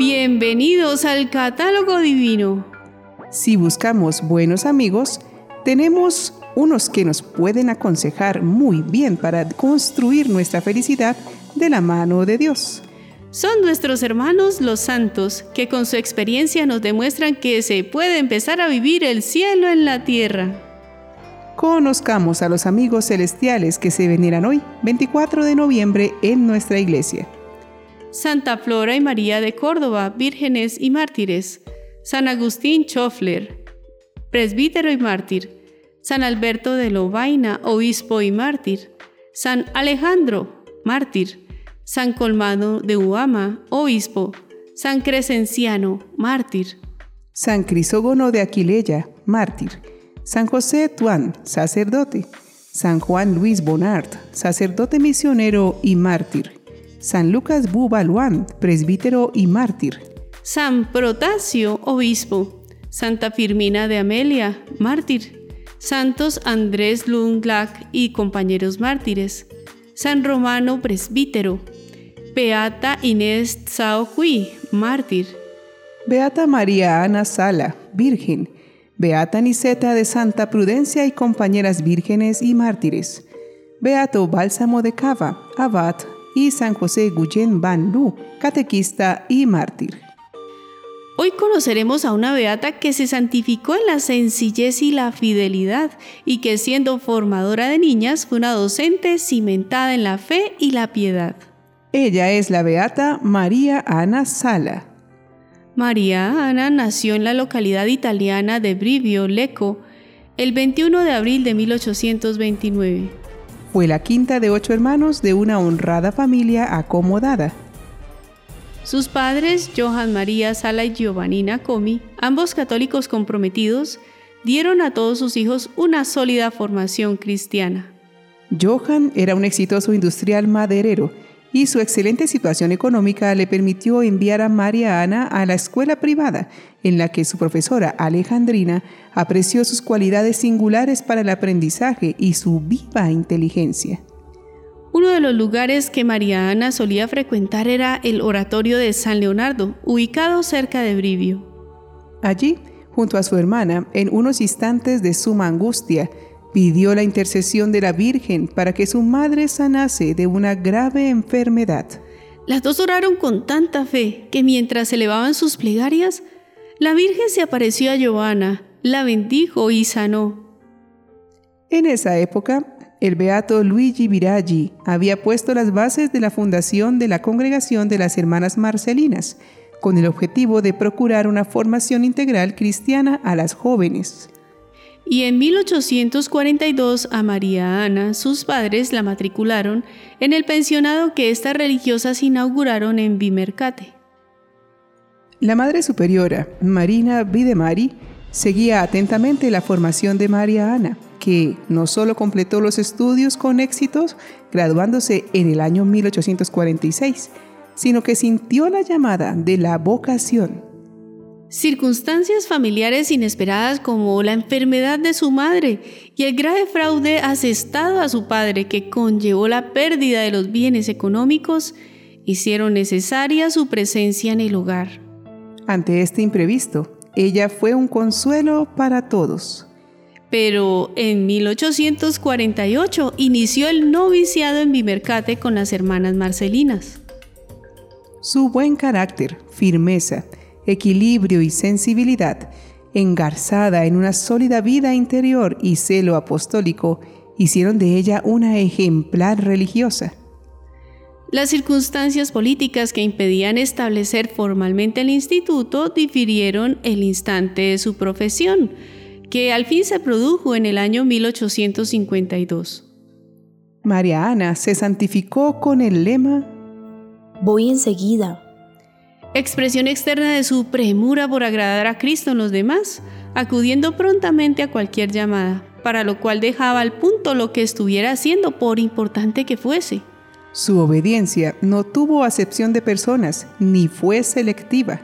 Bienvenidos al catálogo divino. Si buscamos buenos amigos, tenemos unos que nos pueden aconsejar muy bien para construir nuestra felicidad de la mano de Dios. Son nuestros hermanos los santos que con su experiencia nos demuestran que se puede empezar a vivir el cielo en la tierra. Conozcamos a los amigos celestiales que se veneran hoy, 24 de noviembre, en nuestra iglesia. Santa Flora y María de Córdoba, vírgenes y mártires. San Agustín Schofler, presbítero y mártir. San Alberto de Lobaina, obispo y mártir. San Alejandro, mártir. San Colmado de Uama, obispo. San Crescenciano, mártir. San Crisógono de Aquileia, mártir. San José Tuán, sacerdote. San Juan Luis Bonard, sacerdote misionero y mártir. San Lucas Bubaluán, presbítero y mártir. San Protasio, obispo. Santa Firmina de Amelia, mártir. Santos Andrés Lunglac y compañeros mártires. San Romano, presbítero. Beata Inés Tsaohui, mártir. Beata María Ana Sala, virgen. Beata Niceta de Santa Prudencia y compañeras vírgenes y mártires. Beato Bálsamo de Cava, abad y San José Guyen Van Lu, catequista y mártir. Hoy conoceremos a una beata que se santificó en la sencillez y la fidelidad y que siendo formadora de niñas fue una docente cimentada en la fe y la piedad. Ella es la beata María Ana Sala. María Ana nació en la localidad italiana de Brivio, Lecco, el 21 de abril de 1829. Fue la quinta de ocho hermanos de una honrada familia acomodada. Sus padres, Johan María Sala y Giovannina Comi, ambos católicos comprometidos, dieron a todos sus hijos una sólida formación cristiana. Johan era un exitoso industrial maderero y su excelente situación económica le permitió enviar a María Ana a la escuela privada, en la que su profesora Alejandrina apreció sus cualidades singulares para el aprendizaje y su viva inteligencia. Uno de los lugares que María Ana solía frecuentar era el oratorio de San Leonardo, ubicado cerca de Brivio. Allí, junto a su hermana, en unos instantes de suma angustia, pidió la intercesión de la Virgen para que su madre sanase de una grave enfermedad. Las dos oraron con tanta fe que mientras elevaban sus plegarias, la Virgen se apareció a Giovanna, la bendijo y sanó. En esa época, el beato Luigi Viraggi había puesto las bases de la fundación de la Congregación de las Hermanas Marcelinas, con el objetivo de procurar una formación integral cristiana a las jóvenes y en 1842 a María Ana, sus padres la matricularon en el pensionado que estas religiosas inauguraron en Bimercate. La Madre Superiora, Marina Videmari, seguía atentamente la formación de María Ana, que no solo completó los estudios con éxitos, graduándose en el año 1846, sino que sintió la llamada de la vocación Circunstancias familiares inesperadas como la enfermedad de su madre y el grave fraude asestado a su padre que conllevó la pérdida de los bienes económicos hicieron necesaria su presencia en el hogar. Ante este imprevisto, ella fue un consuelo para todos. Pero en 1848 inició el noviciado en Bimercate con las hermanas Marcelinas. Su buen carácter, firmeza, equilibrio y sensibilidad, engarzada en una sólida vida interior y celo apostólico, hicieron de ella una ejemplar religiosa. Las circunstancias políticas que impedían establecer formalmente el instituto difirieron el instante de su profesión, que al fin se produjo en el año 1852. María Ana se santificó con el lema Voy enseguida, expresión externa de su premura por agradar a Cristo en los demás, acudiendo prontamente a cualquier llamada, para lo cual dejaba al punto lo que estuviera haciendo por importante que fuese. Su obediencia no tuvo acepción de personas, ni fue selectiva.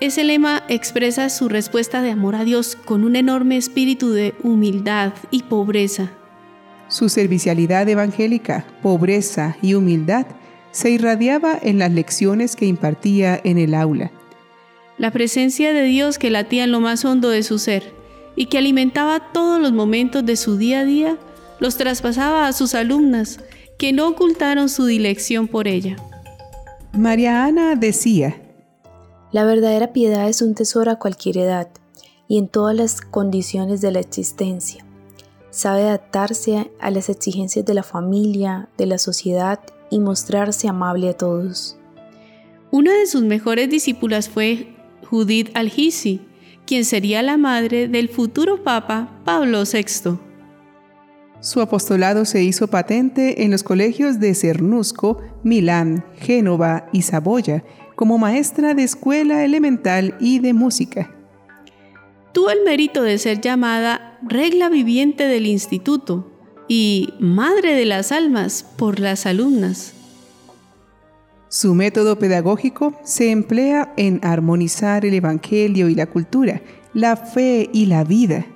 Ese lema expresa su respuesta de amor a Dios con un enorme espíritu de humildad y pobreza. Su servicialidad evangélica, pobreza y humildad se irradiaba en las lecciones que impartía en el aula. La presencia de Dios que latía en lo más hondo de su ser y que alimentaba todos los momentos de su día a día, los traspasaba a sus alumnas, que no ocultaron su dilección por ella. María Ana decía, La verdadera piedad es un tesoro a cualquier edad y en todas las condiciones de la existencia. Sabe adaptarse a las exigencias de la familia, de la sociedad y mostrarse amable a todos. Una de sus mejores discípulas fue Judith Algisi, quien sería la madre del futuro Papa Pablo VI. Su apostolado se hizo patente en los colegios de Cernusco, Milán, Génova y Saboya como maestra de escuela elemental y de música. Tuvo el mérito de ser llamada regla viviente del instituto y madre de las almas por las alumnas. Su método pedagógico se emplea en armonizar el Evangelio y la cultura, la fe y la vida.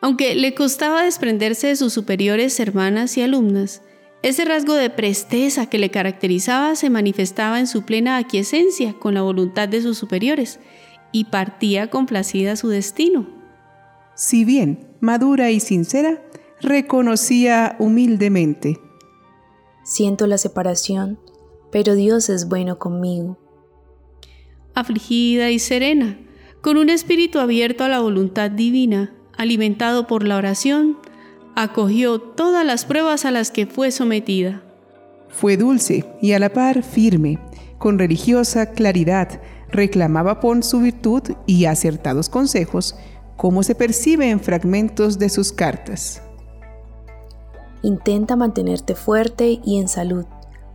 Aunque le costaba desprenderse de sus superiores hermanas y alumnas, ese rasgo de presteza que le caracterizaba se manifestaba en su plena aquiescencia con la voluntad de sus superiores y partía complacida su destino. Si bien madura y sincera, reconocía humildemente. Siento la separación, pero Dios es bueno conmigo. Afligida y serena, con un espíritu abierto a la voluntad divina, alimentado por la oración, acogió todas las pruebas a las que fue sometida. Fue dulce y a la par firme, con religiosa claridad, reclamaba por su virtud y acertados consejos, como se percibe en fragmentos de sus cartas. Intenta mantenerte fuerte y en salud,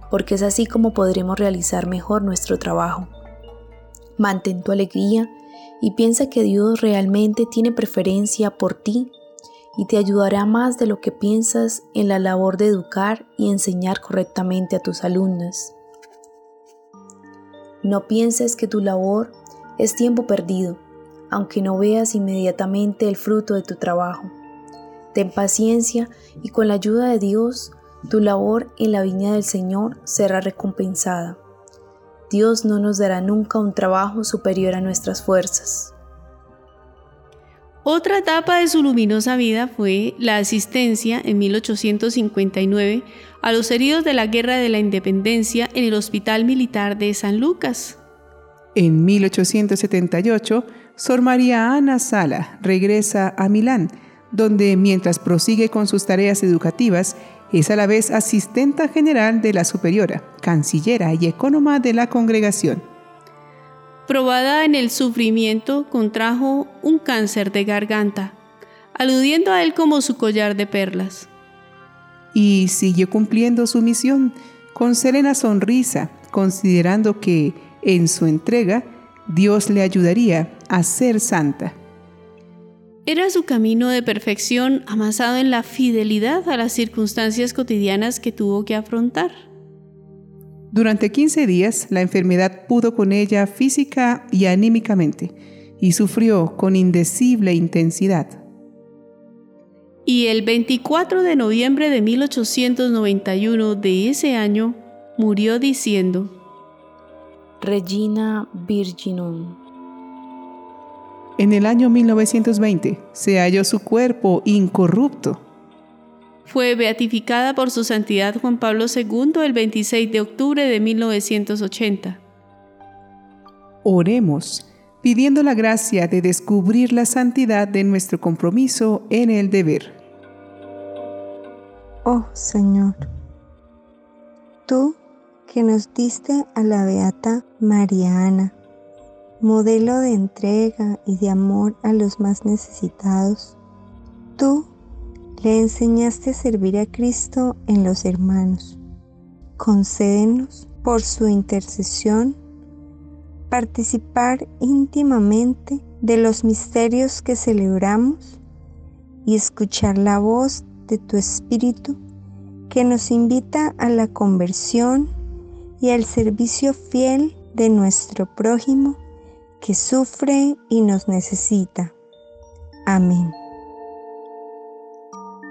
porque es así como podremos realizar mejor nuestro trabajo. Mantén tu alegría y piensa que Dios realmente tiene preferencia por ti y te ayudará más de lo que piensas en la labor de educar y enseñar correctamente a tus alumnas. No pienses que tu labor es tiempo perdido, aunque no veas inmediatamente el fruto de tu trabajo. Ten paciencia y con la ayuda de Dios, tu labor en la viña del Señor será recompensada. Dios no nos dará nunca un trabajo superior a nuestras fuerzas. Otra etapa de su luminosa vida fue la asistencia en 1859 a los heridos de la Guerra de la Independencia en el Hospital Militar de San Lucas. En 1878, Sor María Ana Sala regresa a Milán, donde mientras prosigue con sus tareas educativas, es a la vez asistenta general de la superiora, cancillera y ecónoma de la congregación. Probada en el sufrimiento, contrajo un cáncer de garganta, aludiendo a él como su collar de perlas. Y siguió cumpliendo su misión con serena sonrisa, considerando que, en su entrega, Dios le ayudaría a ser santa. Era su camino de perfección amasado en la fidelidad a las circunstancias cotidianas que tuvo que afrontar. Durante 15 días la enfermedad pudo con ella física y anímicamente y sufrió con indecible intensidad. Y el 24 de noviembre de 1891 de ese año murió diciendo, Regina Virginum. En el año 1920 se halló su cuerpo incorrupto. Fue beatificada por su santidad Juan Pablo II el 26 de octubre de 1980. Oremos, pidiendo la gracia de descubrir la santidad de nuestro compromiso en el deber. Oh Señor, tú que nos diste a la beata María Ana, modelo de entrega y de amor a los más necesitados, tú le enseñaste a servir a Cristo en los hermanos. Concédenos, por su intercesión, participar íntimamente de los misterios que celebramos y escuchar la voz de tu Espíritu que nos invita a la conversión y al servicio fiel de nuestro prójimo que sufre y nos necesita. Amén.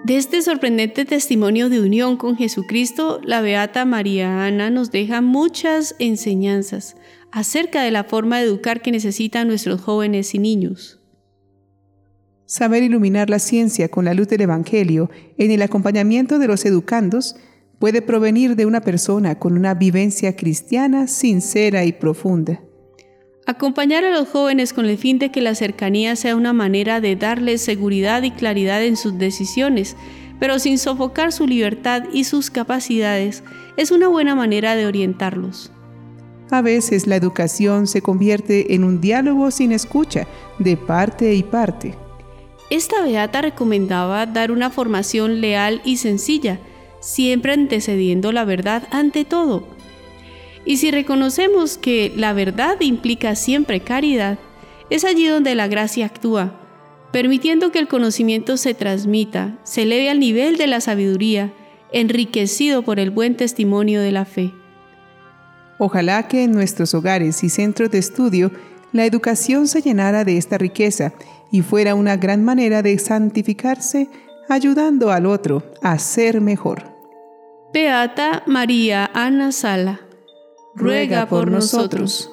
De este sorprendente testimonio de unión con Jesucristo, la Beata María Ana nos deja muchas enseñanzas acerca de la forma de educar que necesitan nuestros jóvenes y niños. Saber iluminar la ciencia con la luz del Evangelio en el acompañamiento de los educandos puede provenir de una persona con una vivencia cristiana sincera y profunda. Acompañar a los jóvenes con el fin de que la cercanía sea una manera de darles seguridad y claridad en sus decisiones, pero sin sofocar su libertad y sus capacidades, es una buena manera de orientarlos. A veces la educación se convierte en un diálogo sin escucha, de parte y parte. Esta beata recomendaba dar una formación leal y sencilla, siempre antecediendo la verdad ante todo y si reconocemos que la verdad implica siempre caridad, es allí donde la gracia actúa, permitiendo que el conocimiento se transmita, se eleve al nivel de la sabiduría, enriquecido por el buen testimonio de la fe. Ojalá que en nuestros hogares y centros de estudio la educación se llenara de esta riqueza y fuera una gran manera de santificarse, ayudando al otro a ser mejor. Beata María Ana Sala ruega por nosotros.